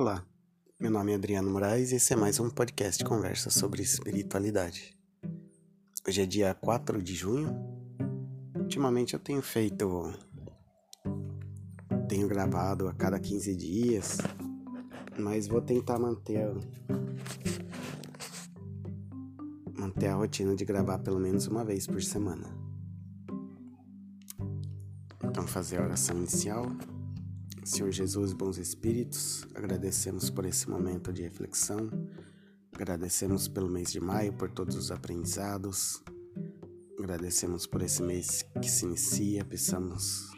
Olá, meu nome é Adriano Moraes e esse é mais um podcast de conversa sobre espiritualidade. Hoje é dia 4 de junho. Ultimamente eu tenho feito. Tenho gravado a cada 15 dias, mas vou tentar manter. Manter a rotina de gravar pelo menos uma vez por semana. Então, fazer a oração inicial. Senhor Jesus, bons espíritos, agradecemos por esse momento de reflexão, agradecemos pelo mês de maio, por todos os aprendizados, agradecemos por esse mês que se inicia, pensamos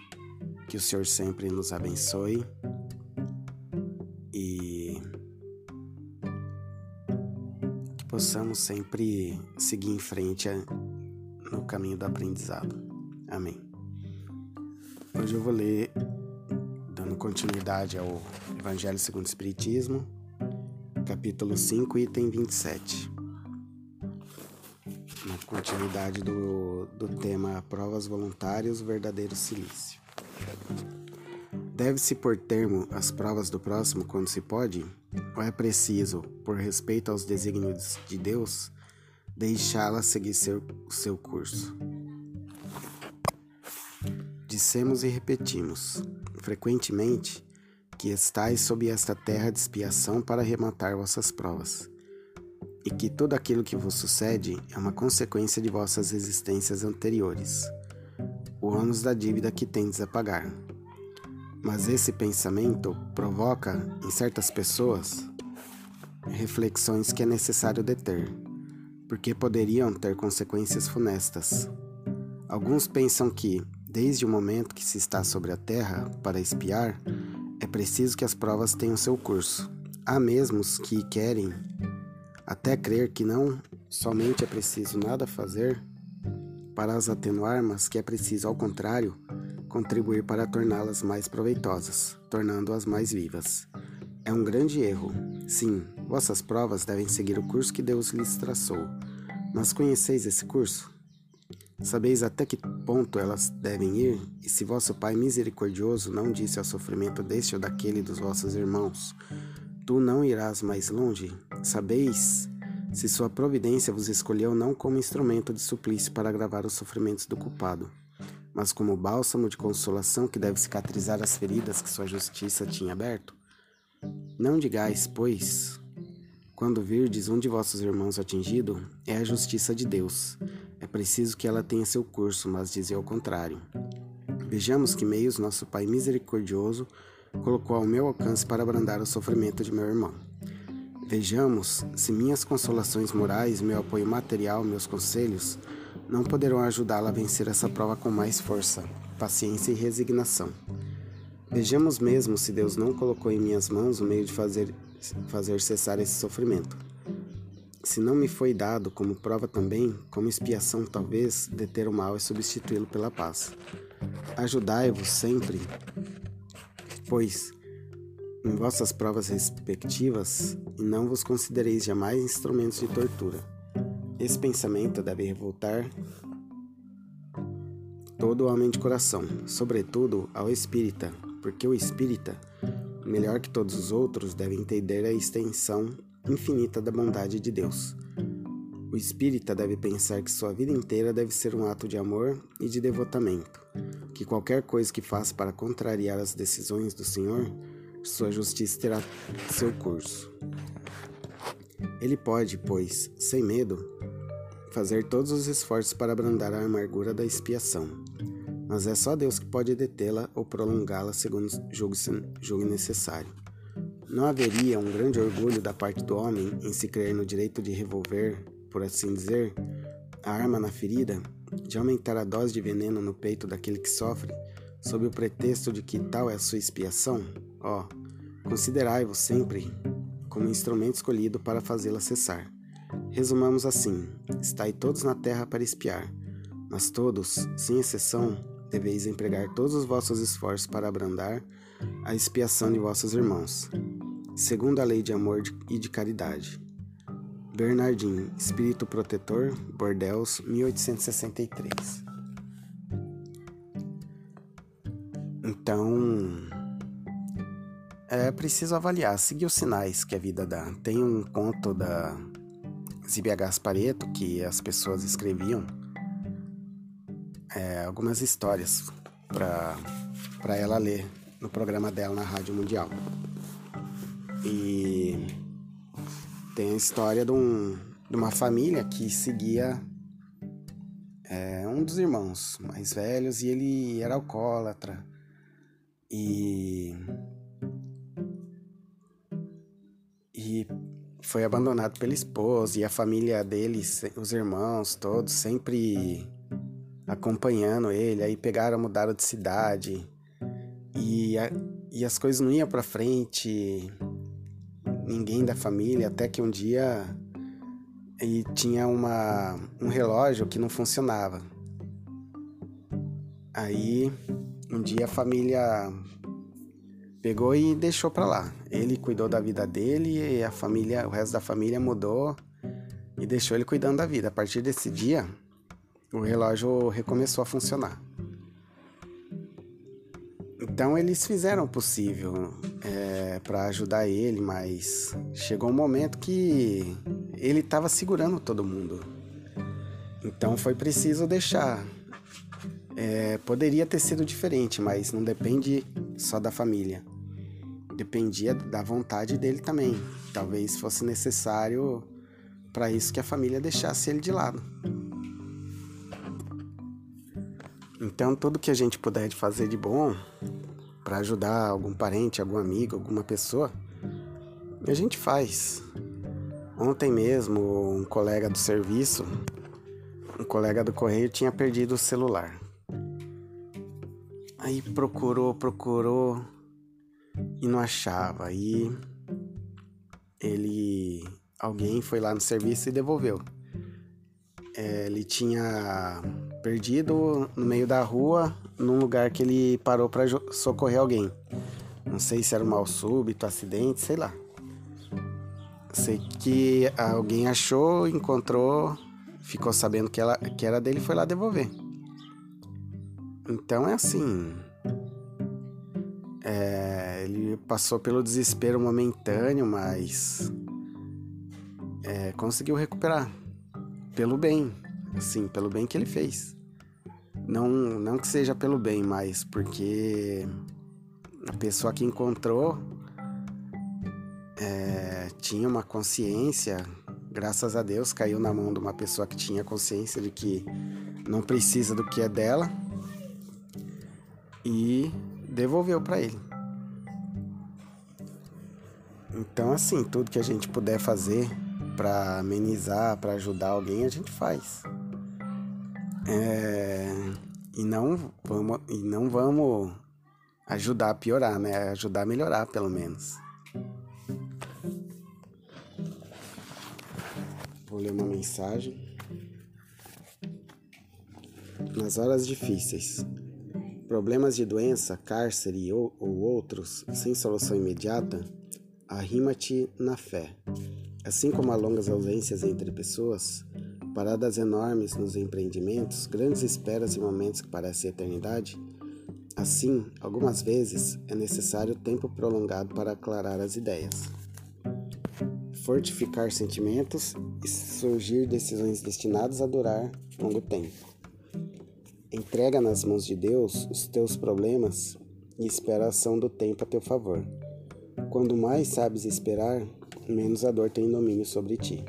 que o Senhor sempre nos abençoe e que possamos sempre seguir em frente no caminho do aprendizado. Amém. Hoje eu vou ler continuidade ao Evangelho segundo o Espiritismo, capítulo 5, item 27. Na continuidade do, do tema Provas Voluntárias, o verdadeiro silício. Deve-se pôr termo às provas do próximo quando se pode? Ou é preciso, por respeito aos desígnios de Deus, deixá-la seguir seu, seu curso? Dissemos e repetimos frequentemente que estais sob esta terra de expiação para rematar vossas provas, e que tudo aquilo que vos sucede é uma consequência de vossas existências anteriores, o ônus da dívida que tendes a pagar. Mas esse pensamento provoca, em certas pessoas, reflexões que é necessário deter, porque poderiam ter consequências funestas. Alguns pensam que, Desde o momento que se está sobre a Terra para espiar, é preciso que as provas tenham seu curso. Há mesmos que querem até crer que não somente é preciso nada fazer para as atenuar, mas que é preciso, ao contrário, contribuir para torná-las mais proveitosas, tornando-as mais vivas. É um grande erro. Sim, vossas provas devem seguir o curso que Deus lhes traçou. Mas conheceis esse curso? Sabeis até que ponto elas devem ir? E se vosso Pai misericordioso não disse ao sofrimento deste ou daquele dos vossos irmãos, tu não irás mais longe? Sabeis se sua providência vos escolheu não como instrumento de suplício para agravar os sofrimentos do culpado, mas como bálsamo de consolação que deve cicatrizar as feridas que sua justiça tinha aberto? Não digais, pois, quando virdes um de vossos irmãos atingido, é a justiça de Deus. É preciso que ela tenha seu curso, mas dizer ao contrário. Vejamos que meios nosso Pai misericordioso colocou ao meu alcance para abrandar o sofrimento de meu irmão. Vejamos se minhas consolações morais, meu apoio material, meus conselhos não poderão ajudá-la a vencer essa prova com mais força, paciência e resignação. Vejamos mesmo se Deus não colocou em minhas mãos o meio de fazer fazer cessar esse sofrimento. Se não me foi dado como prova também, como expiação talvez, deter o mal e substituí-lo pela paz. Ajudai-vos sempre, pois, em vossas provas respectivas, e não vos considereis jamais instrumentos de tortura. Esse pensamento deve revoltar todo homem de coração, sobretudo ao espírita, porque o espírita melhor que todos os outros, deve entender a extensão infinita da bondade de Deus. O espírita deve pensar que sua vida inteira deve ser um ato de amor e de devotamento, que qualquer coisa que faça para contrariar as decisões do Senhor, sua justiça terá seu curso. Ele pode, pois, sem medo, fazer todos os esforços para abrandar a amargura da expiação mas é só Deus que pode detê-la ou prolongá-la segundo julgue, necessário. Não haveria um grande orgulho da parte do homem em se crer no direito de revolver, por assim dizer, a arma na ferida, de aumentar a dose de veneno no peito daquele que sofre, sob o pretexto de que tal é a sua expiação? Ó, oh, considerai-vos sempre como instrumento escolhido para fazê-la cessar. Resumamos assim: estai todos na terra para espiar, mas todos, sem exceção, deveis empregar todos os vossos esforços para abrandar a expiação de vossos irmãos, segundo a lei de amor e de caridade. Bernardin, Espírito Protetor, Bordeaux, 1863. Então, é preciso avaliar, seguir os sinais que a vida dá. Tem um conto da Zibia Gaspareto que as pessoas escreviam é, algumas histórias para ela ler no programa dela na Rádio Mundial. E tem a história de, um, de uma família que seguia é, um dos irmãos mais velhos e ele era alcoólatra. E. E foi abandonado pela esposa e a família dele, os irmãos todos, sempre acompanhando ele. Aí pegaram, mudaram de cidade e, a, e as coisas não iam para frente. Ninguém da família, até que um dia e tinha uma, um relógio que não funcionava. Aí um dia a família pegou e deixou para lá. Ele cuidou da vida dele e a família, o resto da família mudou e deixou ele cuidando da vida. A partir desse dia, o relógio recomeçou a funcionar. Então eles fizeram o possível é, para ajudar ele, mas chegou um momento que ele estava segurando todo mundo. Então foi preciso deixar. É, poderia ter sido diferente, mas não depende só da família. Dependia da vontade dele também. Talvez fosse necessário para isso que a família deixasse ele de lado. Então, tudo que a gente puder fazer de bom para ajudar algum parente, algum amigo, alguma pessoa, a gente faz. Ontem mesmo, um colega do serviço, um colega do correio tinha perdido o celular. Aí procurou, procurou e não achava. Aí ele, alguém foi lá no serviço e devolveu. É, ele tinha perdido no meio da rua, num lugar que ele parou para socorrer alguém. Não sei se era um mal súbito, acidente, sei lá. Sei que alguém achou, encontrou, ficou sabendo que, ela, que era dele e foi lá devolver. Então é assim. É, ele passou pelo desespero momentâneo, mas é, conseguiu recuperar pelo bem, assim, pelo bem que ele fez. Não, não que seja pelo bem, mas porque a pessoa que encontrou é, tinha uma consciência, graças a Deus, caiu na mão de uma pessoa que tinha consciência de que não precisa do que é dela e devolveu para ele. Então, assim, tudo que a gente puder fazer para amenizar, para ajudar alguém, a gente faz. É, e não vamos e não vamos ajudar a piorar, né? Ajudar a melhorar, pelo menos. Vou ler uma mensagem. Nas horas difíceis, problemas de doença, cárcere ou, ou outros, sem solução imediata, arrima-te na fé. Assim como há longas ausências entre pessoas, paradas enormes nos empreendimentos, grandes esperas e momentos que parecem eternidade, assim, algumas vezes é necessário tempo prolongado para aclarar as ideias fortificar sentimentos e surgir decisões destinadas a durar longo tempo. Entrega nas mãos de Deus os teus problemas e espera a ação do tempo a teu favor. Quando mais sabes esperar, menos a dor tem domínio sobre ti.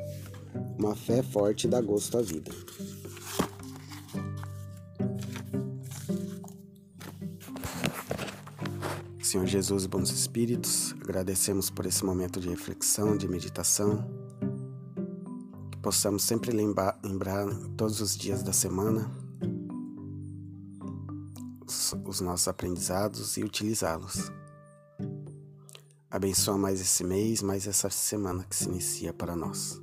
Uma fé forte dá gosto à vida. Senhor Jesus, bons espíritos, agradecemos por esse momento de reflexão, de meditação. Que possamos sempre lembrar, lembrar todos os dias da semana os, os nossos aprendizados e utilizá-los. Abençoa mais esse mês, mais essa semana que se inicia para nós.